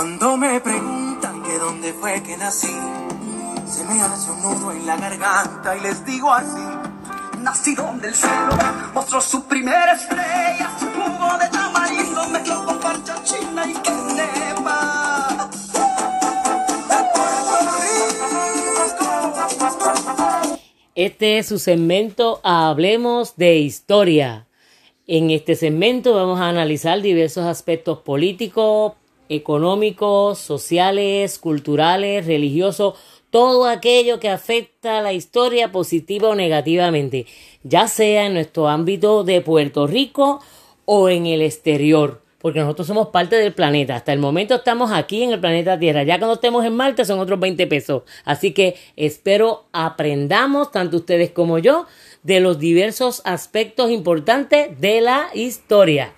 Cuando me preguntan que dónde fue que nací, se me hace un nudo en la garganta y les digo así. Nací donde el cielo mostró su primera estrella, jugo de tamarindo mezcló con parcha china y que nepa. Este es su segmento Hablemos de Historia. En este segmento vamos a analizar diversos aspectos políticos, económicos, sociales, culturales, religiosos, todo aquello que afecta a la historia positiva o negativamente, ya sea en nuestro ámbito de Puerto Rico o en el exterior, porque nosotros somos parte del planeta. Hasta el momento estamos aquí en el planeta Tierra. Ya cuando estemos en Marte son otros 20 pesos. Así que espero aprendamos, tanto ustedes como yo, de los diversos aspectos importantes de la historia.